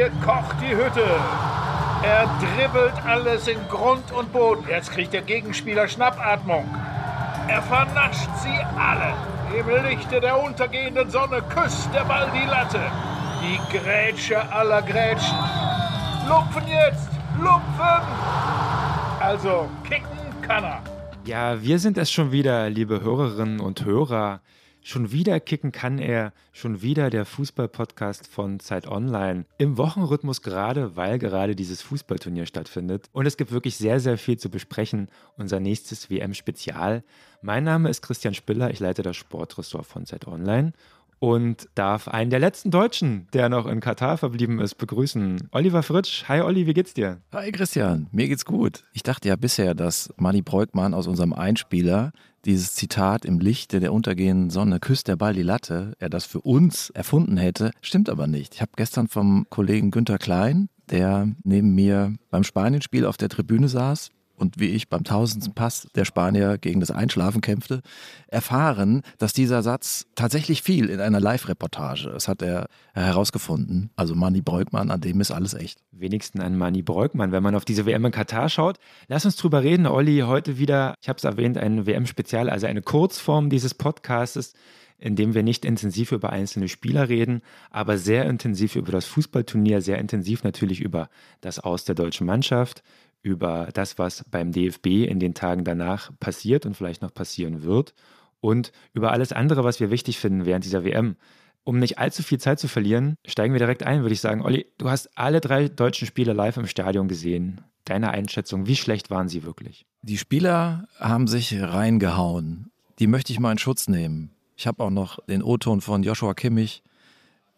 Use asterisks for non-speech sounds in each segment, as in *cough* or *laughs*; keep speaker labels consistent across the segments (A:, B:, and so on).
A: Hier kocht die Hütte. Er dribbelt alles in Grund und Boden. Jetzt kriegt der Gegenspieler Schnappatmung. Er vernascht sie alle. Im Lichte der untergehenden Sonne küsst der Ball die Latte. Die Grätsche aller Grätschen. Lupfen jetzt! Lupfen! Also, kicken kann er.
B: Ja, wir sind es schon wieder, liebe Hörerinnen und Hörer. Schon wieder kicken kann er, schon wieder der Fußball-Podcast von Zeit Online. Im Wochenrhythmus gerade, weil gerade dieses Fußballturnier stattfindet. Und es gibt wirklich sehr, sehr viel zu besprechen. Unser nächstes WM-Spezial. Mein Name ist Christian Spiller, ich leite das Sportressort von Zeit Online und darf einen der letzten Deutschen, der noch in Katar verblieben ist, begrüßen. Oliver Fritsch. Hi Olli, wie geht's dir?
C: Hi Christian, mir geht's gut. Ich dachte ja bisher, dass Manny Breukmann aus unserem Einspieler dieses Zitat im Lichte der untergehenden Sonne küsst der Ball die Latte, er das für uns erfunden hätte. Stimmt aber nicht. Ich habe gestern vom Kollegen Günther Klein, der neben mir beim Spanienspiel auf der Tribüne saß, und wie ich beim tausendsten Pass der Spanier gegen das Einschlafen kämpfte, erfahren, dass dieser Satz tatsächlich fiel in einer Live-Reportage. Das hat er herausgefunden. Also Manny Breukmann, an dem ist alles echt.
B: Wenigstens an Manny Breukmann, wenn man auf diese WM in Katar schaut. Lass uns drüber reden, Olli. Heute wieder, ich habe es erwähnt, ein WM-Spezial, also eine Kurzform dieses Podcastes in dem wir nicht intensiv über einzelne Spieler reden, aber sehr intensiv über das Fußballturnier, sehr intensiv natürlich über das Aus der deutschen Mannschaft, über das, was beim DFB in den Tagen danach passiert und vielleicht noch passieren wird und über alles andere, was wir wichtig finden während dieser WM. Um nicht allzu viel Zeit zu verlieren, steigen wir direkt ein, würde ich sagen. Olli, du hast alle drei deutschen Spiele live im Stadion gesehen. Deine Einschätzung, wie schlecht waren sie wirklich?
C: Die Spieler haben sich reingehauen. Die möchte ich mal in Schutz nehmen. Ich habe auch noch den O-Ton von Joshua Kimmich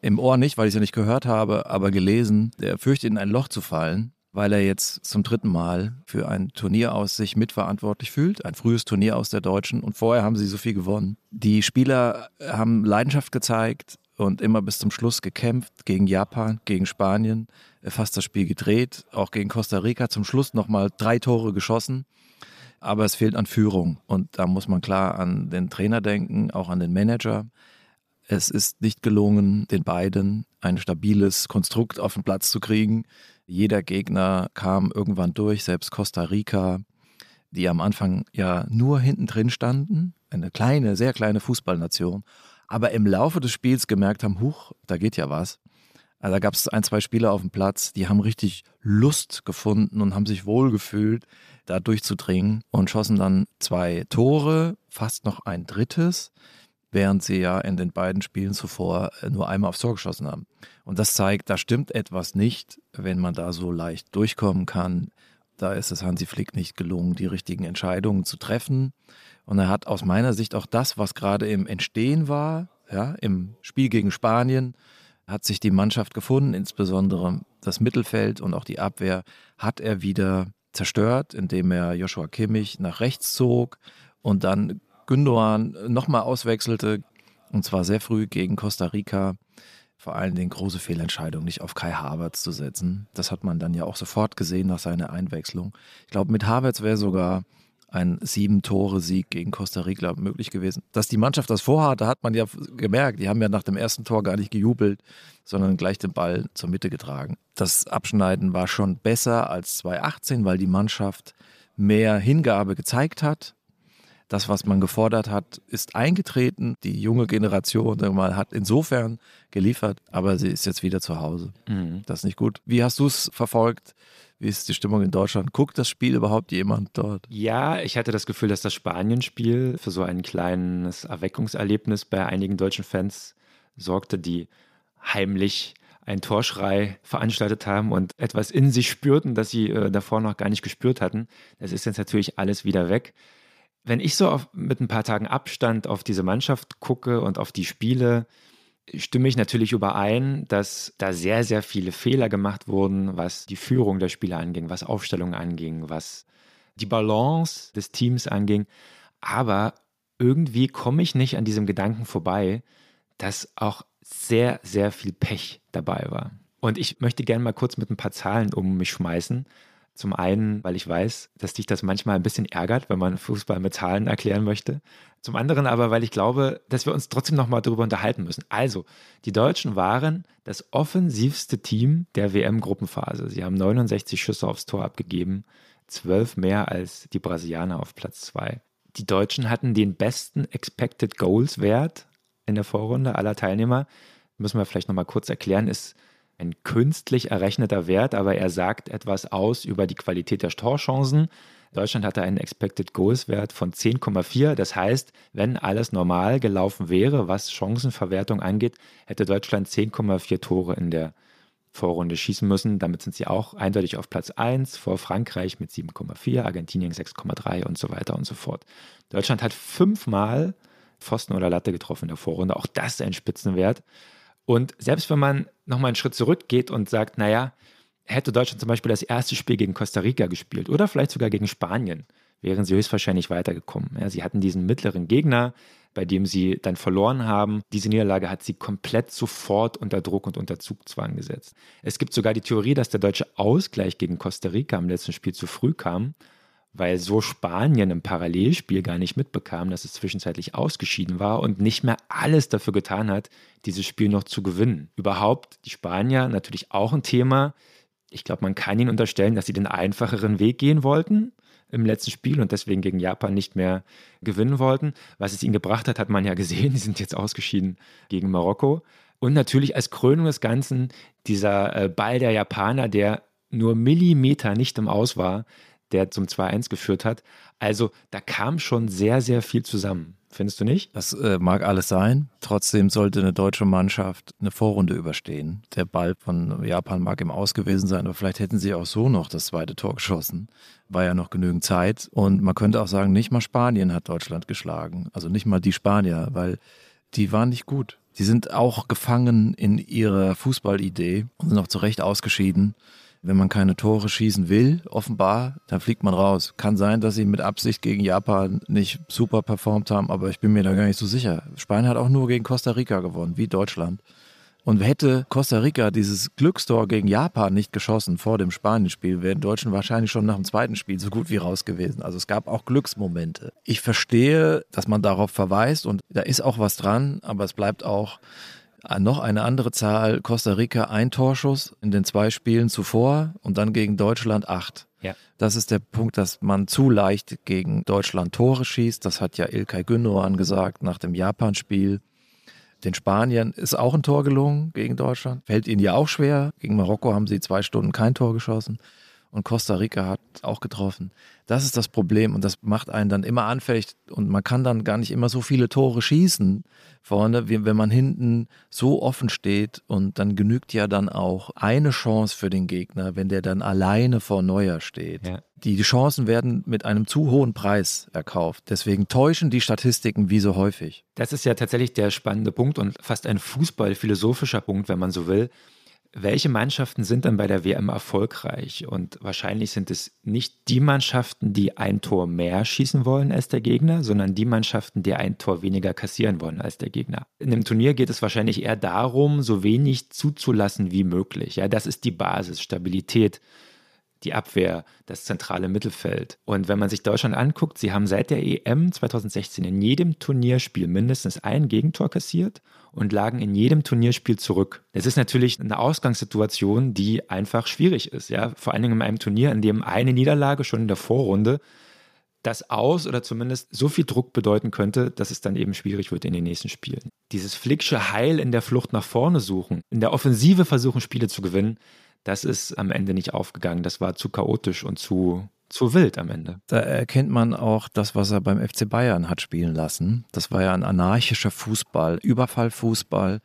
C: im Ohr nicht, weil ich es ja nicht gehört habe, aber gelesen. Der fürchtet in ein Loch zu fallen weil er jetzt zum dritten Mal für ein Turnier aus sich mitverantwortlich fühlt. Ein frühes Turnier aus der Deutschen und vorher haben sie so viel gewonnen. Die Spieler haben Leidenschaft gezeigt und immer bis zum Schluss gekämpft gegen Japan, gegen Spanien, fast das Spiel gedreht, auch gegen Costa Rica zum Schluss nochmal drei Tore geschossen. Aber es fehlt an Führung und da muss man klar an den Trainer denken, auch an den Manager. Es ist nicht gelungen, den beiden ein stabiles Konstrukt auf den Platz zu kriegen. Jeder Gegner kam irgendwann durch, selbst Costa Rica, die am Anfang ja nur hinten drin standen, eine kleine, sehr kleine Fußballnation, aber im Laufe des Spiels gemerkt haben, huch, da geht ja was. Also da gab es ein, zwei Spieler auf dem Platz, die haben richtig Lust gefunden und haben sich wohlgefühlt, da durchzudringen und schossen dann zwei Tore, fast noch ein drittes während sie ja in den beiden Spielen zuvor äh, nur einmal aufs Tor geschossen haben. Und das zeigt, da stimmt etwas nicht, wenn man da so leicht durchkommen kann. Da ist es Hansi Flick nicht gelungen, die richtigen Entscheidungen zu treffen. Und er hat aus meiner Sicht auch das, was gerade im Entstehen war, ja, im Spiel gegen Spanien, hat sich die Mannschaft gefunden, insbesondere das Mittelfeld und auch die Abwehr hat er wieder zerstört, indem er Joshua Kimmich nach rechts zog und dann Gündogan nochmal auswechselte, und zwar sehr früh gegen Costa Rica. Vor allen Dingen große Fehlentscheidung, nicht auf Kai Havertz zu setzen. Das hat man dann ja auch sofort gesehen nach seiner Einwechslung. Ich glaube, mit Havertz wäre sogar ein Sieben-Tore-Sieg gegen Costa Rica möglich gewesen. Dass die Mannschaft das vorhatte, hat man ja gemerkt. Die haben ja nach dem ersten Tor gar nicht gejubelt, sondern gleich den Ball zur Mitte getragen. Das Abschneiden war schon besser als 2018, weil die Mannschaft mehr Hingabe gezeigt hat das, was man gefordert hat, ist eingetreten. Die junge Generation mal, hat insofern geliefert, aber sie ist jetzt wieder zu Hause. Mhm. Das ist nicht gut. Wie hast du es verfolgt? Wie ist die Stimmung in Deutschland? Guckt das Spiel überhaupt jemand dort?
B: Ja, ich hatte das Gefühl, dass das Spanien-Spiel für so ein kleines Erweckungserlebnis bei einigen deutschen Fans sorgte, die heimlich einen Torschrei veranstaltet haben und etwas in sich spürten, das sie äh, davor noch gar nicht gespürt hatten. Das ist jetzt natürlich alles wieder weg wenn ich so auf, mit ein paar Tagen Abstand auf diese Mannschaft gucke und auf die Spiele, stimme ich natürlich überein, dass da sehr, sehr viele Fehler gemacht wurden, was die Führung der Spieler anging, was Aufstellung anging, was die Balance des Teams anging. Aber irgendwie komme ich nicht an diesem Gedanken vorbei, dass auch sehr, sehr viel Pech dabei war. Und ich möchte gerne mal kurz mit ein paar Zahlen um mich schmeißen, zum einen, weil ich weiß, dass dich das manchmal ein bisschen ärgert, wenn man Fußball mit Zahlen erklären möchte. Zum anderen aber, weil ich glaube, dass wir uns trotzdem nochmal darüber unterhalten müssen. Also, die Deutschen waren das offensivste Team der WM-Gruppenphase. Sie haben 69 Schüsse aufs Tor abgegeben, zwölf mehr als die Brasilianer auf Platz zwei. Die Deutschen hatten den besten Expected Goals Wert in der Vorrunde aller Teilnehmer. Müssen wir vielleicht nochmal kurz erklären, ist ein künstlich errechneter Wert, aber er sagt etwas aus über die Qualität der Torchancen. Deutschland hatte einen Expected Goals Wert von 10,4. Das heißt, wenn alles normal gelaufen wäre, was Chancenverwertung angeht, hätte Deutschland 10,4 Tore in der Vorrunde schießen müssen. Damit sind sie auch eindeutig auf Platz 1 vor Frankreich mit 7,4, Argentinien 6,3 und so weiter und so fort. Deutschland hat fünfmal Pfosten oder Latte getroffen in der Vorrunde. Auch das ist ein Spitzenwert. Und selbst wenn man nochmal einen Schritt zurückgeht und sagt, naja, hätte Deutschland zum Beispiel das erste Spiel gegen Costa Rica gespielt oder vielleicht sogar gegen Spanien, wären sie höchstwahrscheinlich weitergekommen. Ja, sie hatten diesen mittleren Gegner, bei dem sie dann verloren haben. Diese Niederlage hat sie komplett sofort unter Druck und unter Zugzwang gesetzt. Es gibt sogar die Theorie, dass der deutsche Ausgleich gegen Costa Rica im letzten Spiel zu früh kam weil so Spanien im Parallelspiel gar nicht mitbekam, dass es zwischenzeitlich ausgeschieden war und nicht mehr alles dafür getan hat, dieses Spiel noch zu gewinnen. Überhaupt die Spanier natürlich auch ein Thema. Ich glaube, man kann ihnen unterstellen, dass sie den einfacheren Weg gehen wollten im letzten Spiel und deswegen gegen Japan nicht mehr gewinnen wollten. Was es ihnen gebracht hat, hat man ja *laughs* gesehen. Die sind jetzt ausgeschieden gegen Marokko. Und natürlich als Krönung des Ganzen dieser äh, Ball der Japaner, der nur Millimeter nicht im Aus war, der zum 2-1 geführt hat. Also da kam schon sehr, sehr viel zusammen. Findest du nicht?
C: Das äh, mag alles sein. Trotzdem sollte eine deutsche Mannschaft eine Vorrunde überstehen. Der Ball von Japan mag im Aus gewesen sein, aber vielleicht hätten sie auch so noch das zweite Tor geschossen. War ja noch genügend Zeit. Und man könnte auch sagen, nicht mal Spanien hat Deutschland geschlagen. Also nicht mal die Spanier, weil die waren nicht gut. Die sind auch gefangen in ihrer Fußballidee und sind auch zu Recht ausgeschieden. Wenn man keine Tore schießen will, offenbar, dann fliegt man raus. Kann sein, dass sie mit Absicht gegen Japan nicht super performt haben, aber ich bin mir da gar nicht so sicher. Spanien hat auch nur gegen Costa Rica gewonnen, wie Deutschland. Und hätte Costa Rica dieses Glückstor gegen Japan nicht geschossen vor dem Spanien-Spiel, wären Deutschen wahrscheinlich schon nach dem zweiten Spiel so gut wie raus gewesen. Also es gab auch Glücksmomente. Ich verstehe, dass man darauf verweist und da ist auch was dran, aber es bleibt auch noch eine andere Zahl, Costa Rica ein Torschuss in den zwei Spielen zuvor und dann gegen Deutschland acht.
B: Ja.
C: Das ist der Punkt, dass man zu leicht gegen Deutschland Tore schießt. Das hat ja Ilkay Gündoğan gesagt nach dem Japan-Spiel. Den Spaniern ist auch ein Tor gelungen gegen Deutschland. Fällt ihnen ja auch schwer. Gegen Marokko haben sie zwei Stunden kein Tor geschossen und Costa Rica hat auch getroffen. Das ist das Problem und das macht einen dann immer anfällig und man kann dann gar nicht immer so viele Tore schießen vorne, wenn man hinten so offen steht und dann genügt ja dann auch eine Chance für den Gegner, wenn der dann alleine vor Neuer steht. Ja. Die Chancen werden mit einem zu hohen Preis erkauft. Deswegen täuschen die Statistiken wie so häufig.
B: Das ist ja tatsächlich der spannende Punkt und fast ein fußballphilosophischer Punkt, wenn man so will welche Mannschaften sind dann bei der WM erfolgreich? Und wahrscheinlich sind es nicht die Mannschaften, die ein Tor mehr schießen wollen als der Gegner, sondern die Mannschaften, die ein Tor weniger kassieren wollen als der Gegner. In einem Turnier geht es wahrscheinlich eher darum, so wenig zuzulassen wie möglich. Ja, das ist die Basis, Stabilität die Abwehr, das zentrale Mittelfeld. Und wenn man sich Deutschland anguckt, sie haben seit der EM 2016 in jedem Turnierspiel mindestens ein Gegentor kassiert und lagen in jedem Turnierspiel zurück. Es ist natürlich eine Ausgangssituation, die einfach schwierig ist, ja, vor allen Dingen in einem Turnier, in dem eine Niederlage schon in der Vorrunde das aus oder zumindest so viel Druck bedeuten könnte, dass es dann eben schwierig wird in den nächsten Spielen. Dieses flicksche Heil in der Flucht nach vorne suchen, in der Offensive versuchen, Spiele zu gewinnen, das ist am Ende nicht aufgegangen. Das war zu chaotisch und zu, zu wild am Ende.
C: Da erkennt man auch das, was er beim FC Bayern hat spielen lassen. Das war ja ein anarchischer Fußball, Überfallfußball.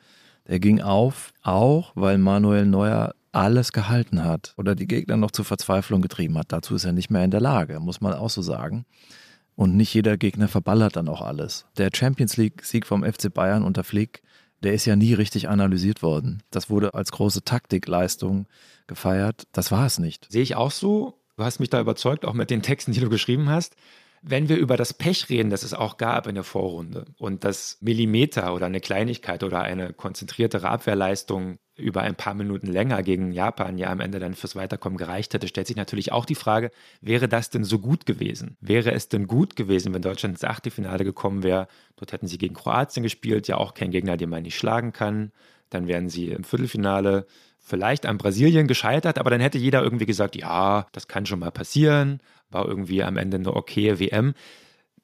C: Der ging auf, auch weil Manuel Neuer alles gehalten hat oder die Gegner noch zur Verzweiflung getrieben hat. Dazu ist er nicht mehr in der Lage, muss man auch so sagen. Und nicht jeder Gegner verballert dann auch alles. Der Champions League-Sieg vom FC Bayern unter Flick der ist ja nie richtig analysiert worden. Das wurde als große Taktikleistung gefeiert. Das war es nicht.
B: Sehe ich auch so. Du hast mich da überzeugt, auch mit den Texten, die du geschrieben hast. Wenn wir über das Pech reden, das es auch gab in der Vorrunde und das Millimeter oder eine Kleinigkeit oder eine konzentriertere Abwehrleistung über ein paar Minuten länger gegen Japan ja am Ende dann fürs Weiterkommen gereicht hätte, stellt sich natürlich auch die Frage, wäre das denn so gut gewesen? Wäre es denn gut gewesen, wenn Deutschland ins Achtelfinale gekommen wäre? Dort hätten sie gegen Kroatien gespielt, ja auch kein Gegner, den man nicht schlagen kann. Dann wären sie im Viertelfinale vielleicht an Brasilien gescheitert, aber dann hätte jeder irgendwie gesagt, ja, das kann schon mal passieren, war irgendwie am Ende eine okaye WM.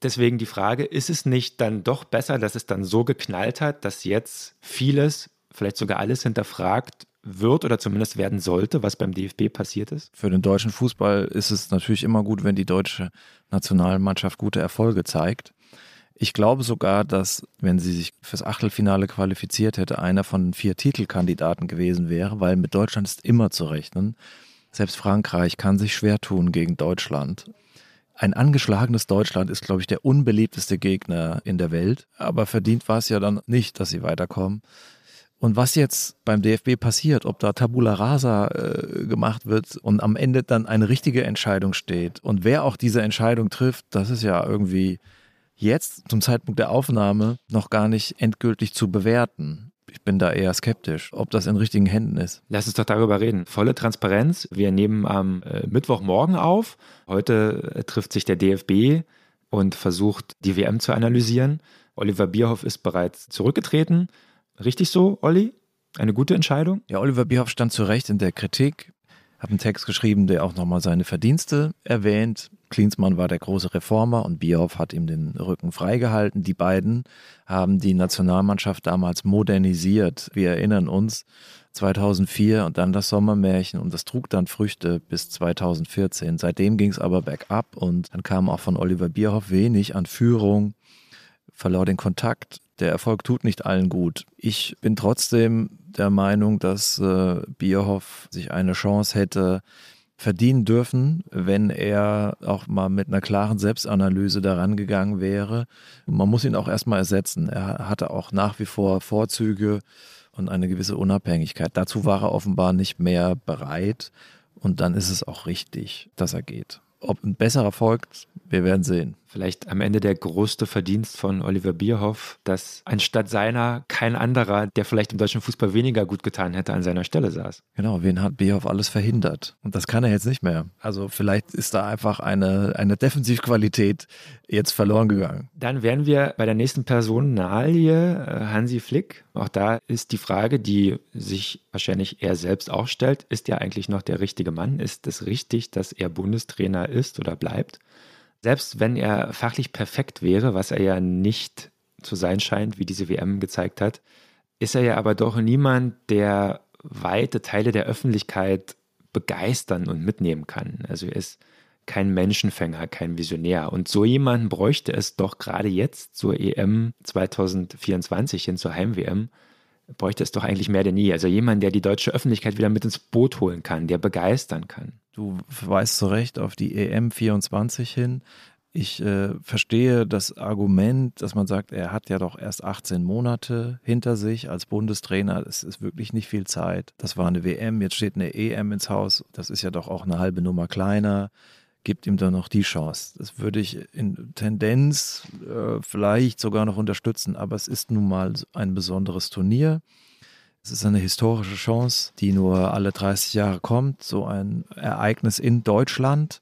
B: Deswegen die Frage, ist es nicht dann doch besser, dass es dann so geknallt hat, dass jetzt vieles, vielleicht sogar alles hinterfragt wird oder zumindest werden sollte, was beim DFB passiert ist?
C: Für den deutschen Fußball ist es natürlich immer gut, wenn die deutsche Nationalmannschaft gute Erfolge zeigt. Ich glaube sogar, dass, wenn sie sich fürs Achtelfinale qualifiziert hätte, einer von vier Titelkandidaten gewesen wäre, weil mit Deutschland ist immer zu rechnen. Selbst Frankreich kann sich schwer tun gegen Deutschland. Ein angeschlagenes Deutschland ist, glaube ich, der unbeliebteste Gegner in der Welt. Aber verdient war es ja dann nicht, dass sie weiterkommen. Und was jetzt beim DFB passiert, ob da Tabula Rasa äh, gemacht wird und am Ende dann eine richtige Entscheidung steht und wer auch diese Entscheidung trifft, das ist ja irgendwie jetzt zum Zeitpunkt der Aufnahme noch gar nicht endgültig zu bewerten ich bin da eher skeptisch, ob das in richtigen Händen ist.
B: Lass uns doch darüber reden. Volle Transparenz. Wir nehmen am äh, Mittwochmorgen auf. Heute äh, trifft sich der DFB und versucht, die WM zu analysieren. Oliver Bierhoff ist bereits zurückgetreten. Richtig so, Olli? Eine gute Entscheidung?
C: Ja, Oliver Bierhoff stand zu Recht in der Kritik. Habe einen Text geschrieben, der auch nochmal seine Verdienste erwähnt. Klinsmann war der große Reformer und Bierhoff hat ihm den Rücken freigehalten. Die beiden haben die Nationalmannschaft damals modernisiert. Wir erinnern uns, 2004 und dann das Sommermärchen und das trug dann Früchte bis 2014. Seitdem ging es aber bergab und dann kam auch von Oliver Bierhoff wenig an Führung, verlor den Kontakt. Der Erfolg tut nicht allen gut. Ich bin trotzdem der Meinung, dass äh, Bierhoff sich eine Chance hätte, verdienen dürfen, wenn er auch mal mit einer klaren Selbstanalyse daran gegangen wäre. Man muss ihn auch erstmal ersetzen. Er hatte auch nach wie vor Vorzüge und eine gewisse Unabhängigkeit. Dazu war er offenbar nicht mehr bereit und dann ist es auch richtig, dass er geht. Ob ein besserer folgt, wir werden sehen.
B: Vielleicht am Ende der größte Verdienst von Oliver Bierhoff, dass anstatt seiner kein anderer, der vielleicht im deutschen Fußball weniger gut getan hätte, an seiner Stelle saß.
C: Genau, wen hat Bierhoff alles verhindert? Und das kann er jetzt nicht mehr. Also vielleicht ist da einfach eine, eine Defensivqualität jetzt verloren gegangen.
B: Dann wären wir bei der nächsten Personalie, äh, Hansi Flick. Auch da ist die Frage, die sich wahrscheinlich er selbst auch stellt, ist er eigentlich noch der richtige Mann? Ist es richtig, dass er Bundestrainer ist oder bleibt? Selbst wenn er fachlich perfekt wäre, was er ja nicht zu sein scheint, wie diese WM gezeigt hat, ist er ja aber doch niemand, der weite Teile der Öffentlichkeit begeistern und mitnehmen kann. Also er ist kein Menschenfänger, kein Visionär. Und so jemanden bräuchte es doch gerade jetzt zur EM 2024 hin zur Heim-WM, bräuchte es doch eigentlich mehr denn je. Also jemand, der die deutsche Öffentlichkeit wieder mit ins Boot holen kann, der begeistern kann.
C: Du verweist zu Recht auf die EM 24 hin. Ich äh, verstehe das Argument, dass man sagt, er hat ja doch erst 18 Monate hinter sich als Bundestrainer. Es ist wirklich nicht viel Zeit. Das war eine WM, jetzt steht eine EM ins Haus. Das ist ja doch auch eine halbe Nummer kleiner. Gibt ihm da noch die Chance. Das würde ich in Tendenz äh, vielleicht sogar noch unterstützen, aber es ist nun mal ein besonderes Turnier. Es ist eine historische Chance, die nur alle 30 Jahre kommt, so ein Ereignis in Deutschland.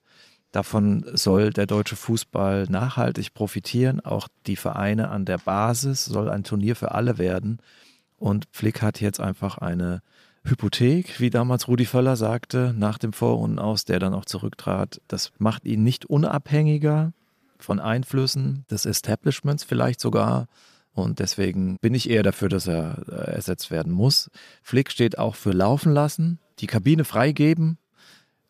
C: Davon soll der deutsche Fußball nachhaltig profitieren. Auch die Vereine an der Basis soll ein Turnier für alle werden. Und Flick hat jetzt einfach eine Hypothek, wie damals Rudi Völler sagte, nach dem Vorrunden aus, der dann auch zurücktrat. Das macht ihn nicht unabhängiger von Einflüssen des Establishments vielleicht sogar, und deswegen bin ich eher dafür, dass er äh, ersetzt werden muss. Flick steht auch für laufen lassen, die Kabine freigeben.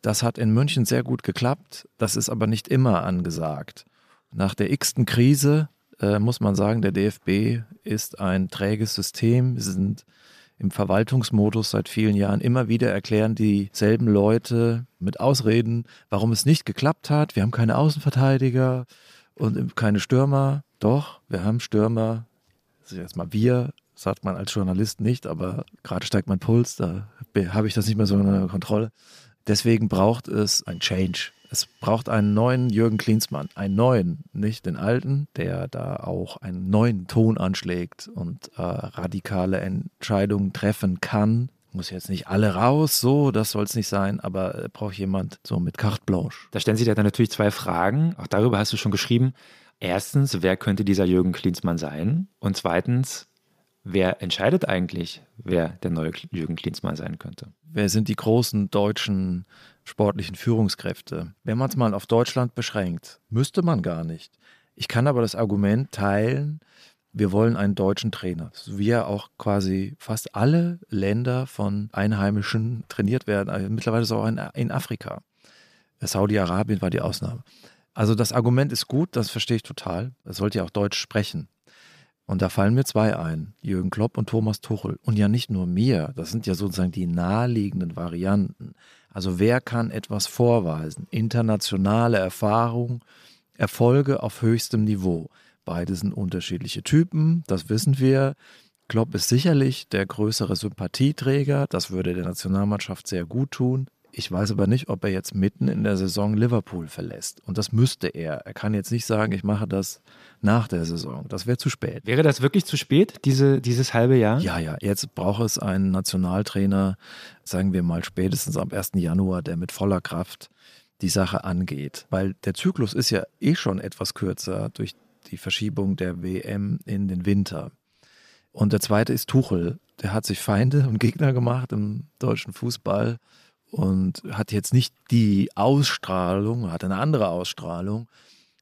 C: Das hat in München sehr gut geklappt. Das ist aber nicht immer angesagt. Nach der x-ten Krise äh, muss man sagen, der DFB ist ein träges System. Sie sind im Verwaltungsmodus seit vielen Jahren. Immer wieder erklären dieselben Leute mit Ausreden, warum es nicht geklappt hat. Wir haben keine Außenverteidiger und keine Stürmer. Doch, wir haben Stürmer, also erstmal wir, sagt man als Journalist nicht, aber gerade steigt mein Puls, da habe ich das nicht mehr so unter Kontrolle. Deswegen braucht es ein Change. Es braucht einen neuen Jürgen Klinsmann, einen neuen, nicht den alten, der da auch einen neuen Ton anschlägt und äh, radikale Entscheidungen treffen kann, Muss jetzt nicht alle raus, so, das soll es nicht sein, aber braucht jemand so mit carte blanche.
B: Da stellen sich dann natürlich zwei Fragen, auch darüber hast du schon geschrieben. Erstens, wer könnte dieser Jürgen Klinsmann sein? Und zweitens, wer entscheidet eigentlich, wer der neue Jürgen Klinsmann sein könnte?
C: Wer sind die großen deutschen sportlichen Führungskräfte? Wenn man es mal auf Deutschland beschränkt, müsste man gar nicht. Ich kann aber das Argument teilen, wir wollen einen deutschen Trainer, wie ja auch quasi fast alle Länder von Einheimischen trainiert werden. Also mittlerweile ist auch in, Afrika. Saudi-Arabien war die Ausnahme. Also das Argument ist gut, das verstehe ich total. Er sollte ja auch Deutsch sprechen. Und da fallen mir zwei ein, Jürgen Klopp und Thomas Tuchel. Und ja nicht nur mir, das sind ja sozusagen die naheliegenden Varianten. Also wer kann etwas vorweisen? Internationale Erfahrung, Erfolge auf höchstem Niveau. Beide sind unterschiedliche Typen, das wissen wir. Klopp ist sicherlich der größere Sympathieträger, das würde der Nationalmannschaft sehr gut tun. Ich weiß aber nicht, ob er jetzt mitten in der Saison Liverpool verlässt. Und das müsste er. Er kann jetzt nicht sagen, ich mache das nach der Saison. Das wäre zu spät.
B: Wäre das wirklich zu spät, diese, dieses halbe Jahr?
C: Ja, ja. Jetzt braucht es einen Nationaltrainer, sagen wir mal spätestens am 1. Januar, der mit voller Kraft die Sache angeht. Weil der Zyklus ist ja eh schon etwas kürzer durch die Verschiebung der WM in den Winter. Und der zweite ist Tuchel. Der hat sich Feinde und Gegner gemacht im deutschen Fußball und hat jetzt nicht die Ausstrahlung, hat eine andere Ausstrahlung,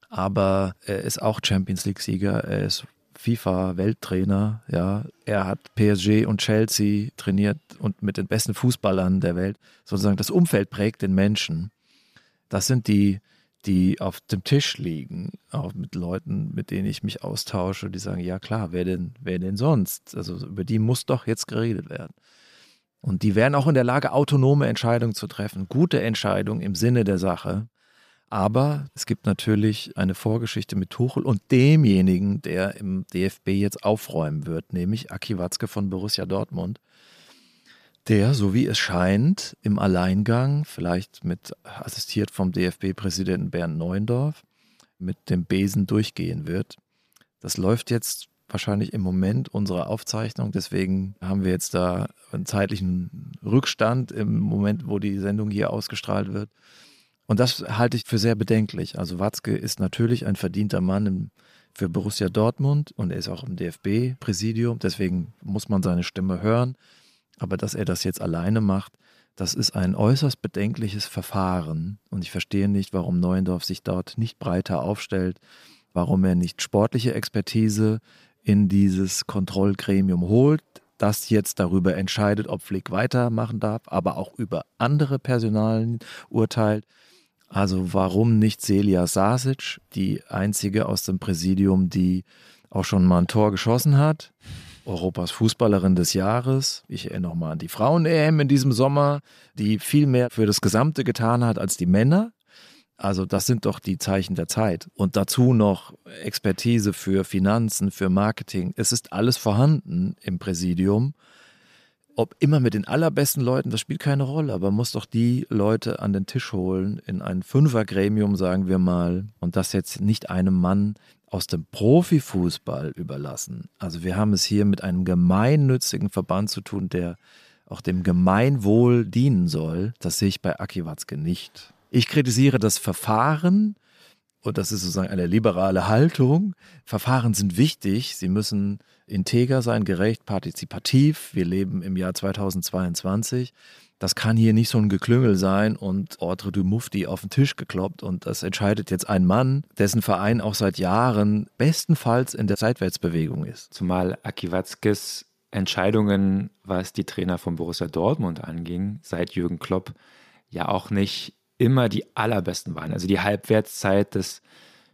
C: aber er ist auch Champions League-Sieger, er ist FIFA-Welttrainer, ja. Er hat PSG und Chelsea trainiert und mit den besten Fußballern der Welt. Sozusagen das Umfeld prägt den Menschen. Das sind die die auf dem Tisch liegen, auch mit Leuten, mit denen ich mich austausche, die sagen, ja klar, wer denn, wer denn sonst? Also über die muss doch jetzt geredet werden. Und die wären auch in der Lage, autonome Entscheidungen zu treffen, gute Entscheidungen im Sinne der Sache. Aber es gibt natürlich eine Vorgeschichte mit Tuchel und demjenigen, der im DFB jetzt aufräumen wird, nämlich Aki Watzke von Borussia Dortmund der, so wie es scheint, im Alleingang, vielleicht mit assistiert vom DFB-Präsidenten Bernd Neuendorf, mit dem Besen durchgehen wird. Das läuft jetzt wahrscheinlich im Moment unserer Aufzeichnung. Deswegen haben wir jetzt da einen zeitlichen Rückstand im Moment, wo die Sendung hier ausgestrahlt wird. Und das halte ich für sehr bedenklich. Also Watzke ist natürlich ein verdienter Mann für Borussia Dortmund und er ist auch im DFB-Präsidium. Deswegen muss man seine Stimme hören. Aber dass er das jetzt alleine macht, das ist ein äußerst bedenkliches Verfahren. Und ich verstehe nicht, warum Neuendorf sich dort nicht breiter aufstellt, warum er nicht sportliche Expertise in dieses Kontrollgremium holt, das jetzt darüber entscheidet, ob Flick weitermachen darf, aber auch über andere Personalien urteilt. Also warum nicht Celia Sasic, die einzige aus dem Präsidium, die auch schon mal ein Tor geschossen hat? Europas Fußballerin des Jahres. Ich erinnere nochmal an die Frauen-EM in diesem Sommer, die viel mehr für das Gesamte getan hat als die Männer. Also das sind doch die Zeichen der Zeit. Und dazu noch Expertise für Finanzen, für Marketing. Es ist alles vorhanden im Präsidium. Ob immer mit den allerbesten Leuten, das spielt keine Rolle, aber man muss doch die Leute an den Tisch holen in ein Fünfergremium, sagen wir mal, und das jetzt nicht einem Mann, aus dem Profifußball überlassen. Also wir haben es hier mit einem gemeinnützigen Verband zu tun, der auch dem Gemeinwohl dienen soll. Das sehe ich bei Aki Watzke nicht. Ich kritisiere das Verfahren und das ist sozusagen eine liberale Haltung. Verfahren sind wichtig, sie müssen integer sein, gerecht, partizipativ. Wir leben im Jahr 2022 das kann hier nicht so ein Geklüngel sein und Ordre du Mufti auf den Tisch gekloppt und das entscheidet jetzt ein Mann, dessen Verein auch seit Jahren bestenfalls in der Seitwärtsbewegung ist.
B: Zumal Aki Watzkes Entscheidungen, was die Trainer von Borussia Dortmund anging, seit Jürgen Klopp, ja auch nicht immer die allerbesten waren. Also die Halbwertszeit des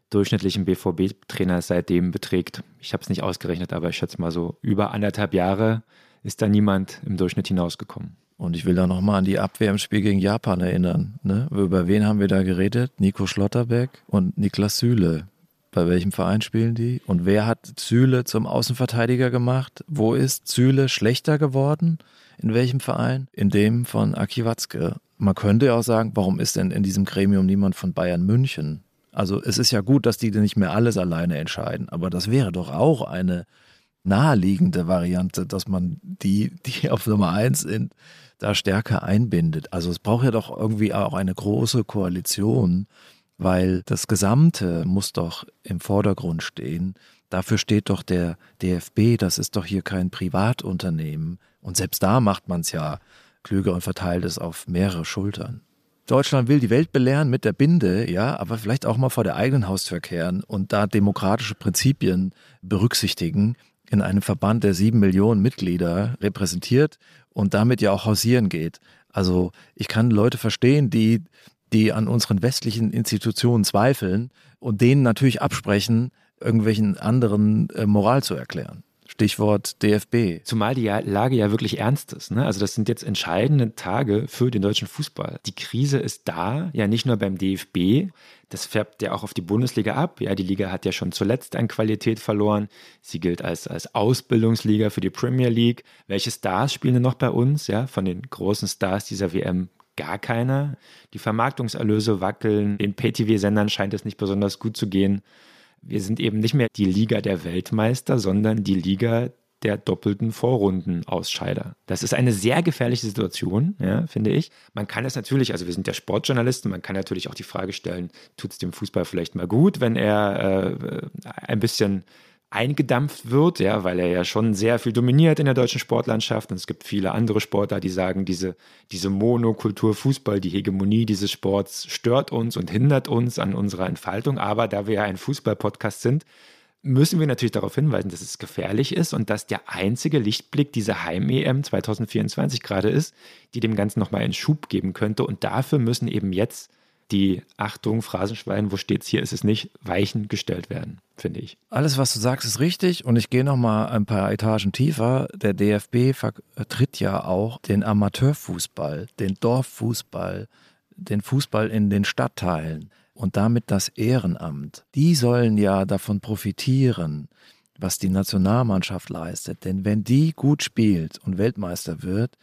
B: durchschnittlichen BVB-Trainers seitdem beträgt, ich habe es nicht ausgerechnet, aber ich schätze mal so über anderthalb Jahre ist da niemand im Durchschnitt hinausgekommen.
C: Und ich will da nochmal an die Abwehr im Spiel gegen Japan erinnern. Ne? Über wen haben wir da geredet? Nico Schlotterbeck und Niklas Süle. Bei welchem Verein spielen die? Und wer hat Süle zum Außenverteidiger gemacht? Wo ist Süle schlechter geworden? In welchem Verein? In dem von Aki Watzke. Man könnte auch sagen, warum ist denn in diesem Gremium niemand von Bayern München? Also es ist ja gut, dass die nicht mehr alles alleine entscheiden, aber das wäre doch auch eine naheliegende Variante, dass man die, die *laughs* auf Nummer eins sind, da stärker einbindet. Also es braucht ja doch irgendwie auch eine große Koalition, weil das Gesamte muss doch im Vordergrund stehen. Dafür steht doch der DFB, das ist doch hier kein Privatunternehmen. Und selbst da macht man es ja klüger und verteilt es auf mehrere Schultern. Deutschland will die Welt belehren mit der Binde, ja, aber vielleicht auch mal vor der eigenen Haustür kehren und da demokratische Prinzipien berücksichtigen in einem Verband, der sieben Millionen Mitglieder repräsentiert und damit ja auch hausieren geht. Also ich kann Leute verstehen, die, die an unseren westlichen Institutionen zweifeln und denen natürlich absprechen, irgendwelchen anderen äh, Moral zu erklären. Stichwort DFB.
B: Zumal die Lage ja wirklich ernst ist. Ne? Also das sind jetzt entscheidende Tage für den deutschen Fußball. Die Krise ist da, ja nicht nur beim DFB. Das färbt ja auch auf die Bundesliga ab. Ja, die Liga hat ja schon zuletzt an Qualität verloren. Sie gilt als, als Ausbildungsliga für die Premier League. Welche Stars spielen denn noch bei uns? Ja, von den großen Stars dieser WM gar keiner. Die Vermarktungserlöse wackeln. Den Pay-TV-Sendern scheint es nicht besonders gut zu gehen wir sind eben nicht mehr die Liga der Weltmeister, sondern die Liga der doppelten Vorrundenausscheider. Das ist eine sehr gefährliche Situation, ja, finde ich. Man kann es natürlich, also wir sind ja Sportjournalisten, man kann natürlich auch die Frage stellen, tut es dem Fußball vielleicht mal gut, wenn er äh, ein bisschen eingedampft wird, ja, weil er ja schon sehr viel dominiert in der deutschen Sportlandschaft. Und es gibt viele andere Sportler, die sagen, diese, diese Monokultur Fußball, die Hegemonie dieses Sports stört uns und hindert uns an unserer Entfaltung. Aber da wir ja ein Fußball-Podcast sind, müssen wir natürlich darauf hinweisen, dass es gefährlich ist und dass der einzige Lichtblick dieser Heim-EM 2024 gerade ist, die dem Ganzen nochmal einen Schub geben könnte. Und dafür müssen eben jetzt die Achtung, Phrasenschwein, wo steht's hier, ist es nicht, Weichen gestellt werden, finde ich.
C: Alles, was du sagst, ist richtig und ich gehe noch mal ein paar Etagen tiefer. Der DFB vertritt ja auch den Amateurfußball, den Dorffußball, den Fußball in den Stadtteilen und damit das Ehrenamt. Die sollen ja davon profitieren, was die Nationalmannschaft leistet. Denn wenn die gut spielt und Weltmeister wird,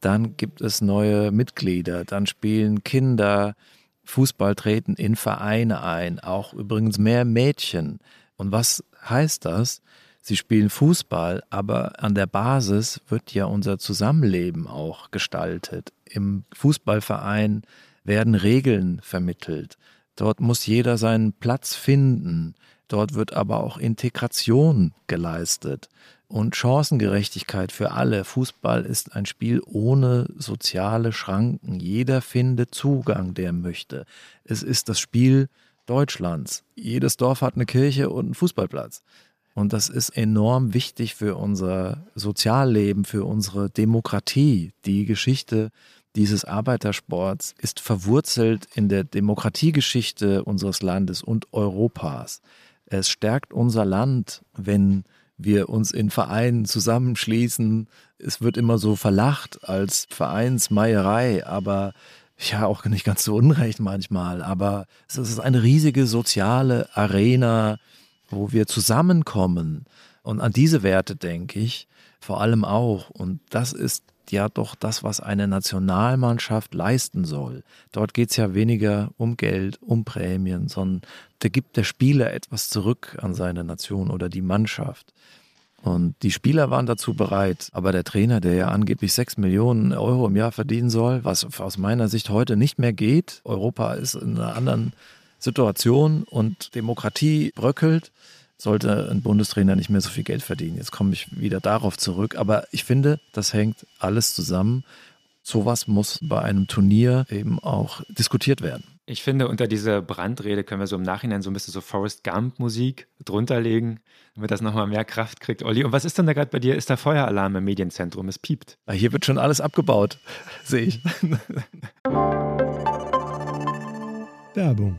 C: dann gibt es neue Mitglieder, dann spielen Kinder Fußball treten in Vereine ein, auch übrigens mehr Mädchen. Und was heißt das? Sie spielen Fußball, aber an der Basis wird ja unser Zusammenleben auch gestaltet. Im Fußballverein werden Regeln vermittelt. Dort muss jeder seinen Platz finden. Dort wird aber auch Integration geleistet und Chancengerechtigkeit für alle. Fußball ist ein Spiel ohne soziale Schranken. Jeder findet Zugang, der möchte. Es ist das Spiel Deutschlands. Jedes Dorf hat eine Kirche und einen Fußballplatz. Und das ist enorm wichtig für unser Sozialleben, für unsere Demokratie. Die Geschichte dieses Arbeitersports ist verwurzelt in der Demokratiegeschichte unseres Landes und Europas. Es stärkt unser Land, wenn wir uns in Vereinen zusammenschließen. Es wird immer so verlacht als Vereinsmeierei, aber ja, auch nicht ganz so unrecht manchmal. Aber es ist eine riesige soziale Arena, wo wir zusammenkommen. Und an diese Werte denke ich vor allem auch. Und das ist ja doch das, was eine Nationalmannschaft leisten soll. Dort geht es ja weniger um Geld, um Prämien, sondern da gibt der Spieler etwas zurück an seine Nation oder die Mannschaft. Und die Spieler waren dazu bereit, aber der Trainer, der ja angeblich sechs Millionen Euro im Jahr verdienen soll, was aus meiner Sicht heute nicht mehr geht. Europa ist in einer anderen Situation und Demokratie bröckelt sollte ein Bundestrainer nicht mehr so viel Geld verdienen. Jetzt komme ich wieder darauf zurück. Aber ich finde, das hängt alles zusammen. Sowas muss bei einem Turnier eben auch diskutiert werden.
B: Ich finde, unter dieser Brandrede können wir so im Nachhinein so ein bisschen so Forrest Gump-Musik drunter legen, damit das nochmal mehr Kraft kriegt. Olli, und was ist denn da gerade bei dir? Ist der Feueralarm im Medienzentrum? Es piept.
C: Hier wird schon alles abgebaut, *laughs* sehe ich.
D: Werbung.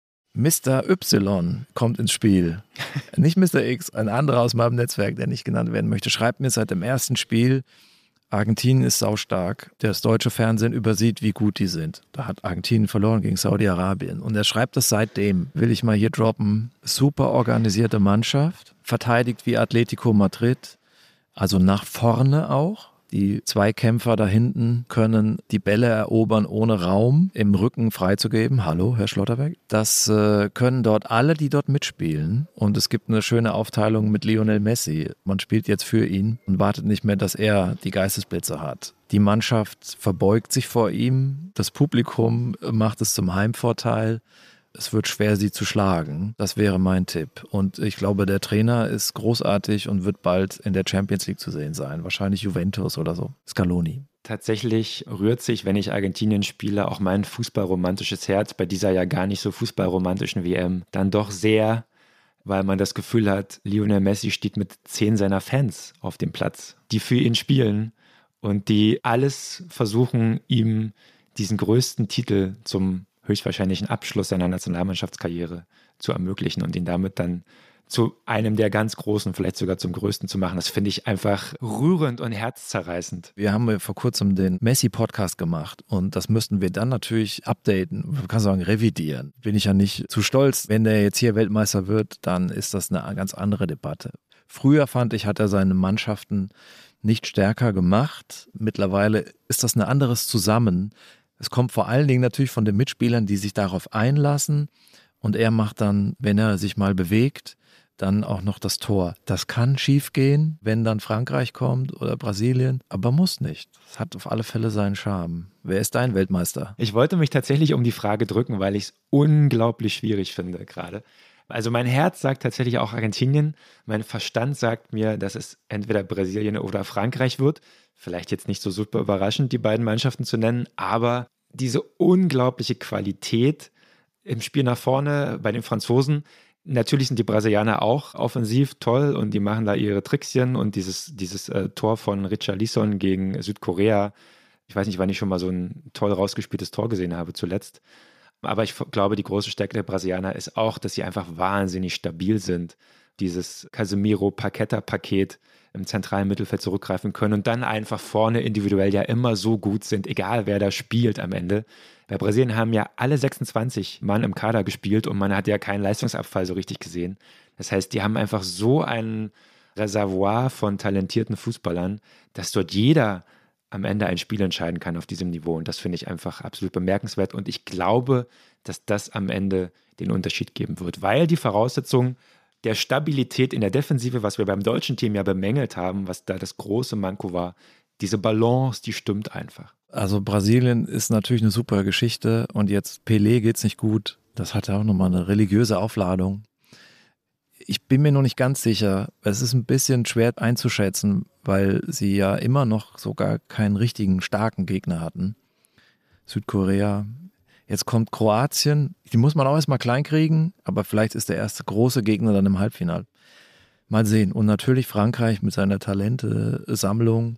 C: Mr. Y kommt ins Spiel. *laughs* nicht Mr. X, ein anderer aus meinem Netzwerk, der nicht genannt werden möchte, schreibt mir seit dem ersten Spiel, Argentinien ist saustark. Das deutsche Fernsehen übersieht, wie gut die sind. Da hat Argentinien verloren gegen Saudi-Arabien. Und er schreibt das seitdem. Will ich mal hier droppen. Super organisierte Mannschaft. Verteidigt wie Atletico Madrid. Also nach vorne auch. Die zwei Kämpfer da hinten können die Bälle erobern, ohne Raum im Rücken freizugeben. Hallo, Herr Schlotterbeck. Das äh, können dort alle, die dort mitspielen. Und es gibt eine schöne Aufteilung mit Lionel Messi. Man spielt jetzt für ihn und wartet nicht mehr, dass er die Geistesblitze hat. Die Mannschaft verbeugt sich vor ihm. Das Publikum macht es zum Heimvorteil es wird schwer, sie zu schlagen. Das wäre mein Tipp. Und ich glaube, der Trainer ist großartig und wird bald in der Champions League zu sehen sein. Wahrscheinlich Juventus oder so. Scaloni.
B: Tatsächlich rührt sich, wenn ich Argentinien spiele, auch mein fußballromantisches Herz bei dieser ja gar nicht so fußballromantischen WM dann doch sehr, weil man das Gefühl hat, Lionel Messi steht mit zehn seiner Fans auf dem Platz, die für ihn spielen und die alles versuchen, ihm diesen größten Titel zum höchstwahrscheinlich einen Abschluss seiner Nationalmannschaftskarriere zu ermöglichen und ihn damit dann zu einem der ganz großen, vielleicht sogar zum größten zu machen. Das finde ich einfach rührend und herzzerreißend.
C: Wir haben vor kurzem den Messi-Podcast gemacht und das müssten wir dann natürlich updaten, man kann sagen revidieren. Bin ich ja nicht zu stolz. Wenn der jetzt hier Weltmeister wird, dann ist das eine ganz andere Debatte. Früher fand ich, hat er seine Mannschaften nicht stärker gemacht. Mittlerweile ist das ein anderes Zusammen. Es kommt vor allen Dingen natürlich von den Mitspielern, die sich darauf einlassen. Und er macht dann, wenn er sich mal bewegt, dann auch noch das Tor. Das kann schiefgehen, wenn dann Frankreich kommt oder Brasilien, aber muss nicht. Es hat auf alle Fälle seinen Charme. Wer ist dein Weltmeister?
B: Ich wollte mich tatsächlich um die Frage drücken, weil ich es unglaublich schwierig finde gerade. Also mein Herz sagt tatsächlich auch Argentinien. Mein Verstand sagt mir, dass es entweder Brasilien oder Frankreich wird. Vielleicht jetzt nicht so super überraschend, die beiden Mannschaften zu nennen, aber diese unglaubliche Qualität im Spiel nach vorne bei den Franzosen. Natürlich sind die Brasilianer auch offensiv toll und die machen da ihre Trickschen und dieses, dieses äh, Tor von Richard Lisson gegen Südkorea. Ich weiß nicht, wann ich schon mal so ein toll rausgespieltes Tor gesehen habe zuletzt. Aber ich glaube, die große Stärke der Brasilianer ist auch, dass sie einfach wahnsinnig stabil sind. Dieses Casemiro-Paqueta-Paket im zentralen Mittelfeld zurückgreifen können und dann einfach vorne individuell ja immer so gut sind, egal wer da spielt am Ende. Bei Brasilien haben ja alle 26 Mann im Kader gespielt und man hat ja keinen Leistungsabfall so richtig gesehen. Das heißt, die haben einfach so ein Reservoir von talentierten Fußballern, dass dort jeder am Ende ein Spiel entscheiden kann auf diesem Niveau. Und das finde ich einfach absolut bemerkenswert. Und ich glaube, dass das am Ende den Unterschied geben wird, weil die Voraussetzungen der Stabilität in der Defensive, was wir beim deutschen Team ja bemängelt haben, was da das große Manko war, diese Balance, die stimmt einfach.
C: Also Brasilien ist natürlich eine super Geschichte und jetzt Pelé geht es nicht gut. Das hat ja auch nochmal eine religiöse Aufladung ich bin mir noch nicht ganz sicher. Es ist ein bisschen schwer einzuschätzen, weil sie ja immer noch sogar keinen richtigen starken Gegner hatten. Südkorea. Jetzt kommt Kroatien. Die muss man auch erstmal klein kriegen, aber vielleicht ist der erste große Gegner dann im Halbfinale. Mal sehen. Und natürlich Frankreich mit seiner Talente-Sammlung.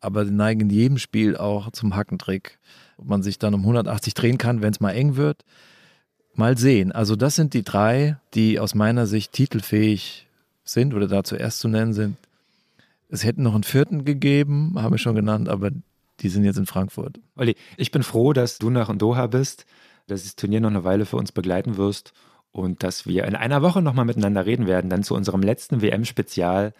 C: Aber die neigen in jedem Spiel auch zum Hackentrick. Ob man sich dann um 180 drehen kann, wenn es mal eng wird. Mal sehen. Also das sind die drei, die aus meiner Sicht titelfähig sind oder da zuerst zu nennen sind. Es hätten noch einen vierten gegeben, habe ich schon genannt, aber die sind jetzt in Frankfurt.
B: Olli, ich bin froh, dass du nach Doha bist, dass das Turnier noch eine Weile für uns begleiten wirst und dass wir in einer Woche nochmal miteinander reden werden, dann zu unserem letzten WM-Spezial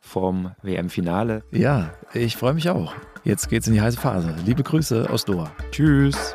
B: vom WM-Finale.
C: Ja, ich freue mich auch. Jetzt geht's in die heiße Phase. Liebe Grüße aus Doha.
B: Tschüss.